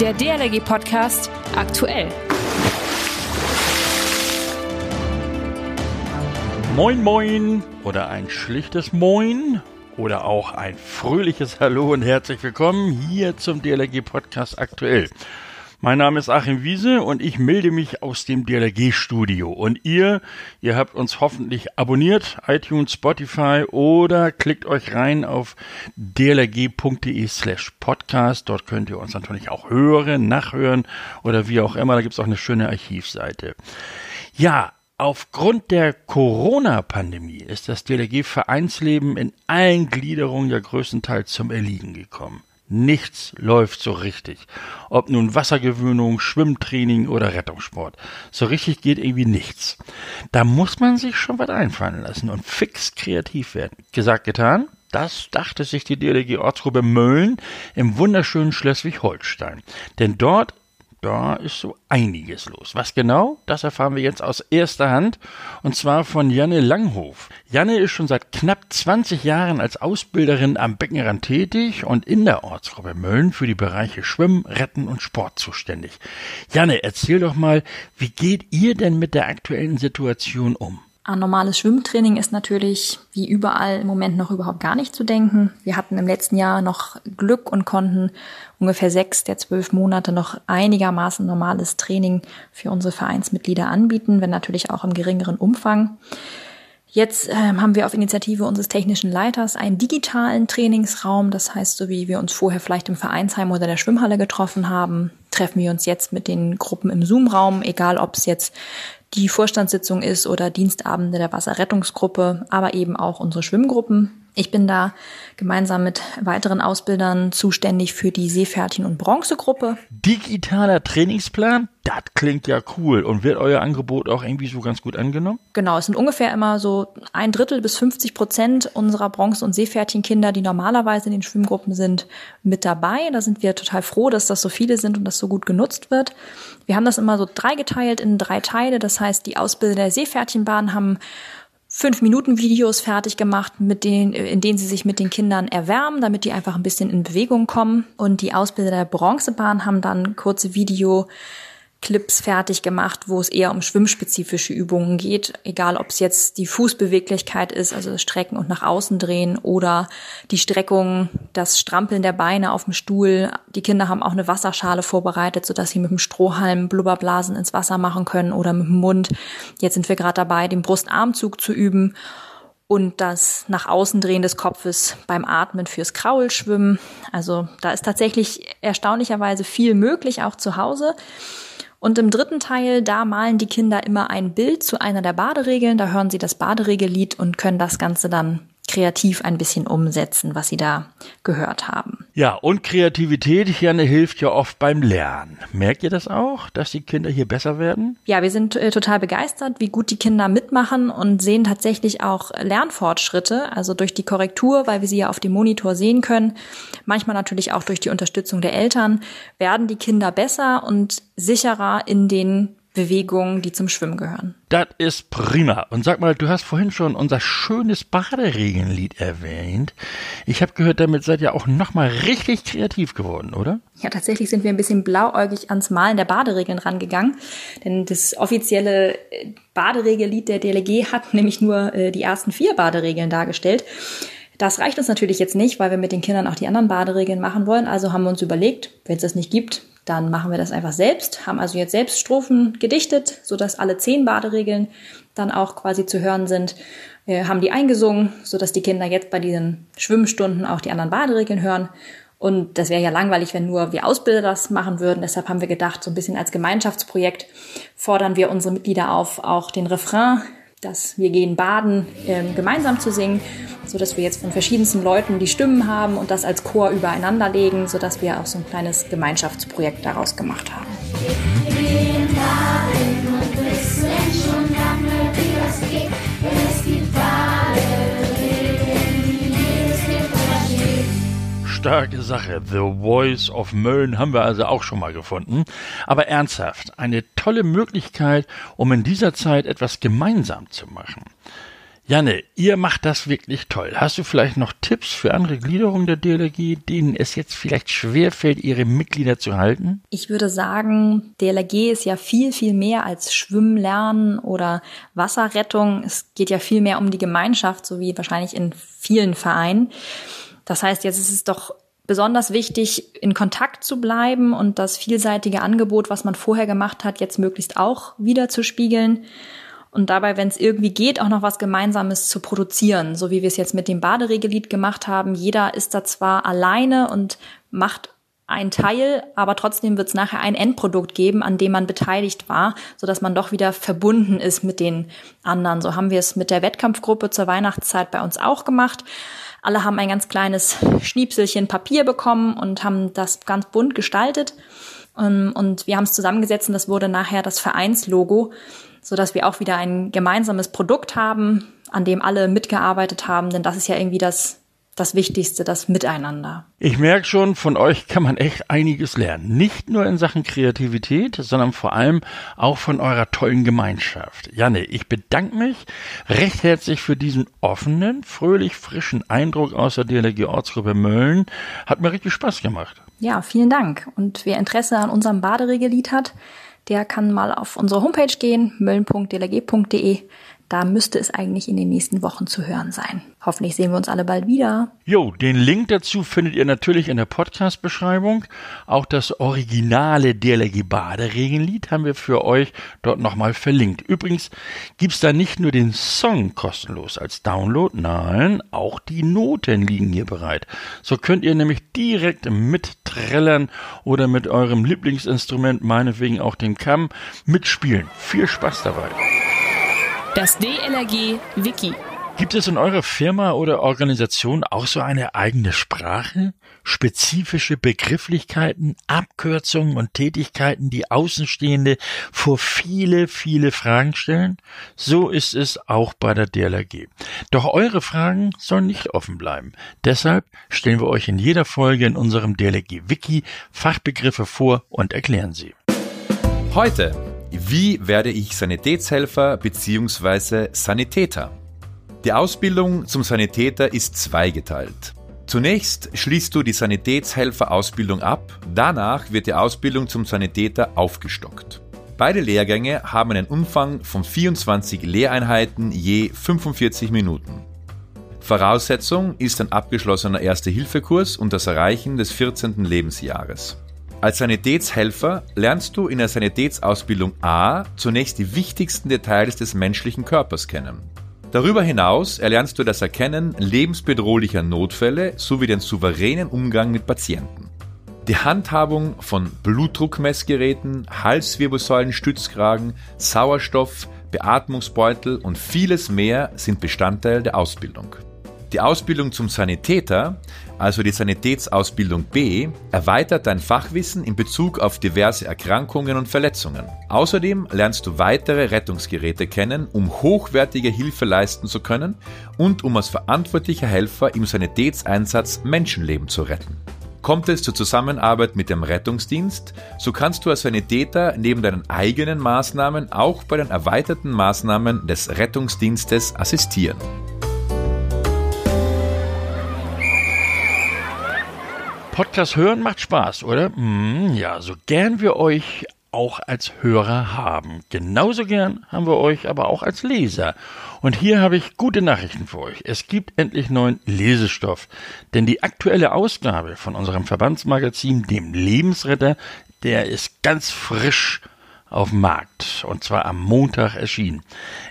Der DLRG Podcast aktuell. Moin Moin oder ein schlichtes Moin oder auch ein fröhliches Hallo und herzlich willkommen hier zum DLRG Podcast aktuell. Mein Name ist Achim Wiese und ich melde mich aus dem DLRG-Studio. Und ihr, ihr habt uns hoffentlich abonniert, iTunes, Spotify oder klickt euch rein auf dlrg.de slash podcast. Dort könnt ihr uns natürlich auch hören, nachhören oder wie auch immer. Da gibt's auch eine schöne Archivseite. Ja, Aufgrund der Corona-Pandemie ist das DLRG-Vereinsleben in allen Gliederungen ja größtenteils zum Erliegen gekommen. Nichts läuft so richtig. Ob nun Wassergewöhnung, Schwimmtraining oder Rettungssport. So richtig geht irgendwie nichts. Da muss man sich schon was einfallen lassen und fix kreativ werden. Gesagt, getan. Das dachte sich die DLG Ortsgruppe Mölln im wunderschönen Schleswig-Holstein. Denn dort da ist so einiges los. Was genau? Das erfahren wir jetzt aus erster Hand und zwar von Janne Langhof. Janne ist schon seit knapp 20 Jahren als Ausbilderin am Beckenrand tätig und in der Ortsgruppe Mölln für die Bereiche Schwimmen, Retten und Sport zuständig. Janne, erzähl doch mal, wie geht ihr denn mit der aktuellen Situation um? An normales Schwimmtraining ist natürlich wie überall im Moment noch überhaupt gar nicht zu denken. Wir hatten im letzten Jahr noch Glück und konnten ungefähr sechs der zwölf Monate noch einigermaßen normales Training für unsere Vereinsmitglieder anbieten, wenn natürlich auch im geringeren Umfang. Jetzt äh, haben wir auf Initiative unseres technischen Leiters einen digitalen Trainingsraum. Das heißt, so wie wir uns vorher vielleicht im Vereinsheim oder der Schwimmhalle getroffen haben, treffen wir uns jetzt mit den Gruppen im Zoom-Raum, egal ob es jetzt die Vorstandssitzung ist oder Dienstabende der Wasserrettungsgruppe, aber eben auch unsere Schwimmgruppen. Ich bin da gemeinsam mit weiteren Ausbildern zuständig für die Seepferdchen- und Bronzegruppe. Digitaler Trainingsplan? Das klingt ja cool. Und wird euer Angebot auch irgendwie so ganz gut angenommen? Genau, es sind ungefähr immer so ein Drittel bis 50 Prozent unserer Bronze- und Seepferdchenkinder, die normalerweise in den Schwimmgruppen sind, mit dabei. Da sind wir total froh, dass das so viele sind und das so gut genutzt wird. Wir haben das immer so dreigeteilt in drei Teile. Das heißt, die Ausbilder der Seepferdchenbahn haben fünf Minuten Videos fertig gemacht, mit denen, in denen sie sich mit den Kindern erwärmen, damit die einfach ein bisschen in Bewegung kommen. Und die Ausbilder der Bronzebahn haben dann kurze Video Clips fertig gemacht, wo es eher um schwimmspezifische Übungen geht, egal ob es jetzt die Fußbeweglichkeit ist, also das Strecken und nach außen drehen oder die Streckung, das Strampeln der Beine auf dem Stuhl. Die Kinder haben auch eine Wasserschale vorbereitet, sodass sie mit dem Strohhalm Blubberblasen ins Wasser machen können oder mit dem Mund. Jetzt sind wir gerade dabei, den Brustarmzug zu üben und das nach außen drehen des Kopfes beim Atmen fürs Kraulschwimmen. Also da ist tatsächlich erstaunlicherweise viel möglich, auch zu Hause. Und im dritten Teil, da malen die Kinder immer ein Bild zu einer der Baderegeln. Da hören sie das Baderegellied und können das Ganze dann kreativ ein bisschen umsetzen, was sie da gehört haben. Ja, und Kreativität, Janne, hilft ja oft beim Lernen. Merkt ihr das auch, dass die Kinder hier besser werden? Ja, wir sind äh, total begeistert, wie gut die Kinder mitmachen und sehen tatsächlich auch Lernfortschritte, also durch die Korrektur, weil wir sie ja auf dem Monitor sehen können. Manchmal natürlich auch durch die Unterstützung der Eltern werden die Kinder besser und sicherer in den Bewegungen, die zum Schwimmen gehören. Das ist prima. Und sag mal, du hast vorhin schon unser schönes Baderegenlied erwähnt. Ich habe gehört, damit seid ihr auch nochmal richtig kreativ geworden, oder? Ja, tatsächlich sind wir ein bisschen blauäugig ans Malen der Baderegeln rangegangen. Denn das offizielle äh, Baderegellied der DLG hat nämlich nur äh, die ersten vier Baderegeln dargestellt. Das reicht uns natürlich jetzt nicht, weil wir mit den Kindern auch die anderen Baderegeln machen wollen. Also haben wir uns überlegt, wenn es das nicht gibt, dann machen wir das einfach selbst, haben also jetzt selbst Strophen gedichtet, sodass alle zehn Baderegeln dann auch quasi zu hören sind. Wir haben die eingesungen, sodass die Kinder jetzt bei diesen Schwimmstunden auch die anderen Baderegeln hören. Und das wäre ja langweilig, wenn nur wir Ausbilder das machen würden. Deshalb haben wir gedacht, so ein bisschen als Gemeinschaftsprojekt fordern wir unsere Mitglieder auf, auch den Refrain dass wir gehen baden ähm, gemeinsam zu singen, so dass wir jetzt von verschiedensten Leuten die Stimmen haben und das als Chor übereinander legen, so dass wir auch so ein kleines Gemeinschaftsprojekt daraus gemacht haben. Wir gehen baden und wissen schon lange, wie das geht, starke Sache. The Voice of Mölln haben wir also auch schon mal gefunden. Aber ernsthaft, eine tolle Möglichkeit, um in dieser Zeit etwas gemeinsam zu machen. Janne, ihr macht das wirklich toll. Hast du vielleicht noch Tipps für andere Gliederungen der DLRG, denen es jetzt vielleicht schwerfällt, ihre Mitglieder zu halten? Ich würde sagen, DLRG ist ja viel, viel mehr als Schwimmen lernen oder Wasserrettung. Es geht ja viel mehr um die Gemeinschaft, so wie wahrscheinlich in vielen Vereinen. Das heißt, jetzt ist es doch besonders wichtig, in Kontakt zu bleiben und das vielseitige Angebot, was man vorher gemacht hat, jetzt möglichst auch wieder zu spiegeln und dabei, wenn es irgendwie geht, auch noch was Gemeinsames zu produzieren, so wie wir es jetzt mit dem Baderegelied gemacht haben. Jeder ist da zwar alleine und macht ein Teil, aber trotzdem wird es nachher ein Endprodukt geben, an dem man beteiligt war, so dass man doch wieder verbunden ist mit den anderen. So haben wir es mit der Wettkampfgruppe zur Weihnachtszeit bei uns auch gemacht. Alle haben ein ganz kleines Schniepselchen Papier bekommen und haben das ganz bunt gestaltet. Ähm, und wir haben es zusammengesetzt und das wurde nachher das Vereinslogo so dass wir auch wieder ein gemeinsames Produkt haben, an dem alle mitgearbeitet haben, denn das ist ja irgendwie das das Wichtigste, das Miteinander. Ich merke schon, von euch kann man echt einiges lernen. Nicht nur in Sachen Kreativität, sondern vor allem auch von eurer tollen Gemeinschaft. Janne, ich bedanke mich recht herzlich für diesen offenen, fröhlich frischen Eindruck aus der DLRG Ortsgruppe Mölln. Hat mir richtig Spaß gemacht. Ja, vielen Dank. Und wer Interesse an unserem Baderegelied hat, der kann mal auf unsere Homepage gehen, möllen.dlg.de. Da müsste es eigentlich in den nächsten Wochen zu hören sein. Hoffentlich sehen wir uns alle bald wieder. Jo, den Link dazu findet ihr natürlich in der Podcast-Beschreibung. Auch das originale DLRG Baderegenlied haben wir für euch dort nochmal verlinkt. Übrigens gibt's da nicht nur den Song kostenlos als Download, nein, auch die Noten liegen hier bereit. So könnt ihr nämlich direkt mitträllern oder mit eurem Lieblingsinstrument, meinetwegen auch dem Kamm, mitspielen. Viel Spaß dabei. Das DLRG Wiki. Gibt es in eurer Firma oder Organisation auch so eine eigene Sprache? Spezifische Begrifflichkeiten, Abkürzungen und Tätigkeiten, die Außenstehende vor viele, viele Fragen stellen? So ist es auch bei der DLRG. Doch eure Fragen sollen nicht offen bleiben. Deshalb stellen wir euch in jeder Folge in unserem DLRG Wiki Fachbegriffe vor und erklären sie. Heute wie werde ich Sanitätshelfer bzw. Sanitäter? Die Ausbildung zum Sanitäter ist zweigeteilt. Zunächst schließt du die Sanitätshelferausbildung ab, danach wird die Ausbildung zum Sanitäter aufgestockt. Beide Lehrgänge haben einen Umfang von 24 Lehreinheiten je 45 Minuten. Voraussetzung ist ein abgeschlossener Erste-Hilfe-Kurs und das Erreichen des 14. Lebensjahres. Als Sanitätshelfer lernst du in der Sanitätsausbildung A zunächst die wichtigsten Details des menschlichen Körpers kennen. Darüber hinaus erlernst du das Erkennen lebensbedrohlicher Notfälle sowie den souveränen Umgang mit Patienten. Die Handhabung von Blutdruckmessgeräten, Halswirbelsäulenstützkragen, Sauerstoff, Beatmungsbeutel und vieles mehr sind Bestandteil der Ausbildung. Die Ausbildung zum Sanitäter, also die Sanitätsausbildung B, erweitert dein Fachwissen in Bezug auf diverse Erkrankungen und Verletzungen. Außerdem lernst du weitere Rettungsgeräte kennen, um hochwertige Hilfe leisten zu können und um als verantwortlicher Helfer im Sanitätseinsatz Menschenleben zu retten. Kommt es zur Zusammenarbeit mit dem Rettungsdienst, so kannst du als Sanitäter neben deinen eigenen Maßnahmen auch bei den erweiterten Maßnahmen des Rettungsdienstes assistieren. Podcast hören macht Spaß, oder? Mm, ja, so gern wir euch auch als Hörer haben. Genauso gern haben wir euch aber auch als Leser. Und hier habe ich gute Nachrichten für euch. Es gibt endlich neuen Lesestoff. Denn die aktuelle Ausgabe von unserem Verbandsmagazin, dem Lebensretter, der ist ganz frisch auf dem Markt und zwar am Montag erschienen.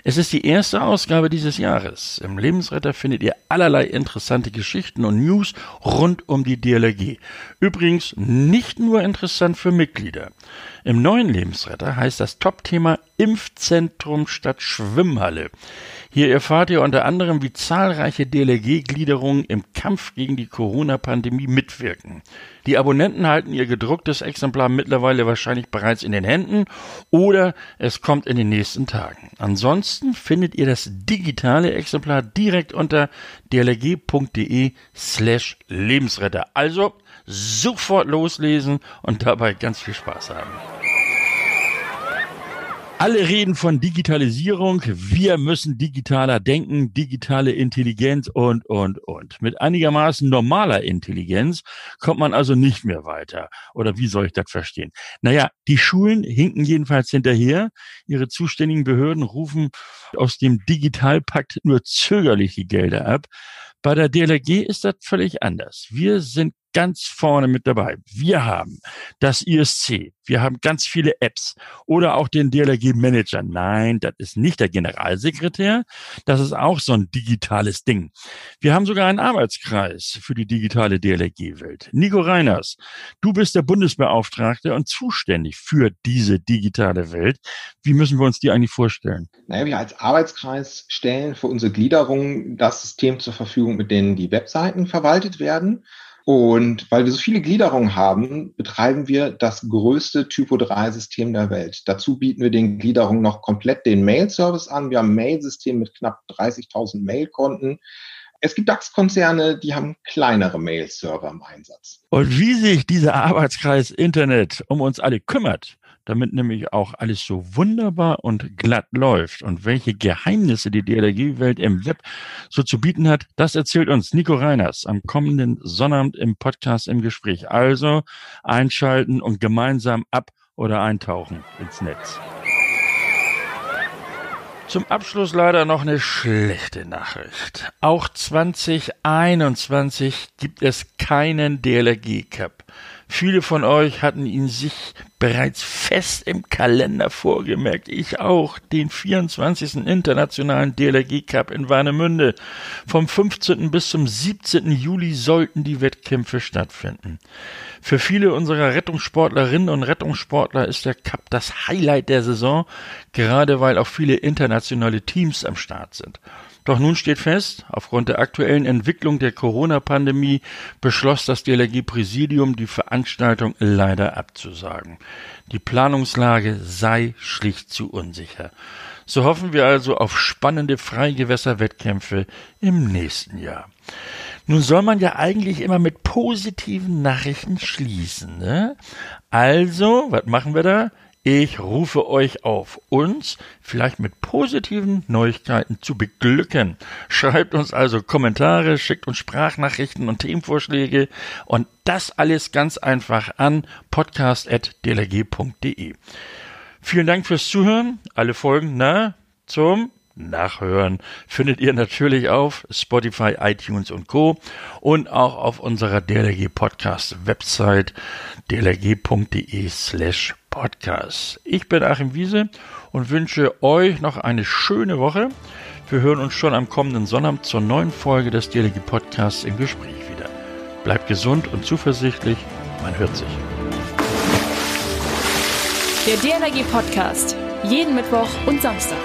Es ist die erste Ausgabe dieses Jahres. Im Lebensretter findet ihr allerlei interessante Geschichten und News rund um die DLRG. Übrigens nicht nur interessant für Mitglieder. Im neuen Lebensretter heißt das Top-Thema Impfzentrum statt Schwimmhalle. Hier erfahrt ihr unter anderem, wie zahlreiche DLRG-Gliederungen im Kampf gegen die Corona-Pandemie mitwirken. Die Abonnenten halten ihr gedrucktes Exemplar mittlerweile wahrscheinlich bereits in den Händen oder es kommt in den nächsten Tagen. Ansonsten findet ihr das digitale Exemplar direkt unter dlrg.de slash Lebensretter. Also sofort loslesen und dabei ganz viel Spaß haben. Alle reden von Digitalisierung. Wir müssen digitaler denken, digitale Intelligenz und, und, und. Mit einigermaßen normaler Intelligenz kommt man also nicht mehr weiter. Oder wie soll ich das verstehen? Naja, die Schulen hinken jedenfalls hinterher. Ihre zuständigen Behörden rufen aus dem Digitalpakt nur zögerlich die Gelder ab. Bei der DLRG ist das völlig anders. Wir sind ganz vorne mit dabei. Wir haben das ISC, wir haben ganz viele Apps oder auch den DLRG Manager. Nein, das ist nicht der Generalsekretär, das ist auch so ein digitales Ding. Wir haben sogar einen Arbeitskreis für die digitale DLRG-Welt. Nico Reiners, du bist der Bundesbeauftragte und zuständig für diese digitale Welt. Wie müssen wir uns die eigentlich vorstellen? Naja, wir als Arbeitskreis stellen für unsere Gliederung das System zur Verfügung, mit denen die Webseiten verwaltet werden. Und weil wir so viele Gliederungen haben, betreiben wir das größte Typo-3-System der Welt. Dazu bieten wir den Gliederungen noch komplett den Mail-Service an. Wir haben ein Mail-System mit knapp 30.000 Mail-Konten. Es gibt DAX-Konzerne, die haben kleinere Mail-Server im Einsatz. Und wie sich dieser Arbeitskreis Internet um uns alle kümmert, damit nämlich auch alles so wunderbar und glatt läuft und welche Geheimnisse die DLRG-Welt im Web so zu bieten hat, das erzählt uns Nico Reiners am kommenden Sonnabend im Podcast im Gespräch. Also einschalten und gemeinsam ab oder eintauchen ins Netz. Zum Abschluss leider noch eine schlechte Nachricht. Auch 2021 gibt es keinen DLRG Cup. Viele von euch hatten ihn sich bereits fest im Kalender vorgemerkt. Ich auch. Den 24. Internationalen DLRG Cup in Warnemünde. Vom 15. bis zum 17. Juli sollten die Wettkämpfe stattfinden. Für viele unserer Rettungssportlerinnen und Rettungssportler ist der Cup das Highlight der Saison, gerade weil auch viele internationale Teams am Start sind. Doch nun steht fest, aufgrund der aktuellen Entwicklung der Corona-Pandemie beschloss das DLRG-Präsidium, die Veranstaltung leider abzusagen. Die Planungslage sei schlicht zu unsicher. So hoffen wir also auf spannende Freigewässerwettkämpfe im nächsten Jahr. Nun soll man ja eigentlich immer mit positiven Nachrichten schließen. Ne? Also, was machen wir da? Ich rufe euch auf, uns vielleicht mit positiven Neuigkeiten zu beglücken. Schreibt uns also Kommentare, schickt uns Sprachnachrichten und Themenvorschläge und das alles ganz einfach an podcast.dlg.de. Vielen Dank fürs Zuhören. Alle Folgen, na, zum Nachhören findet ihr natürlich auf Spotify, iTunes und Co. und auch auf unserer DLRG Podcast Website dlrg.de slash podcast. Ich bin Achim Wiese und wünsche euch noch eine schöne Woche. Wir hören uns schon am kommenden Sonnabend zur neuen Folge des DLRG Podcasts im Gespräch wieder. Bleibt gesund und zuversichtlich. Man hört sich. Der DLRG Podcast. Jeden Mittwoch und Samstag.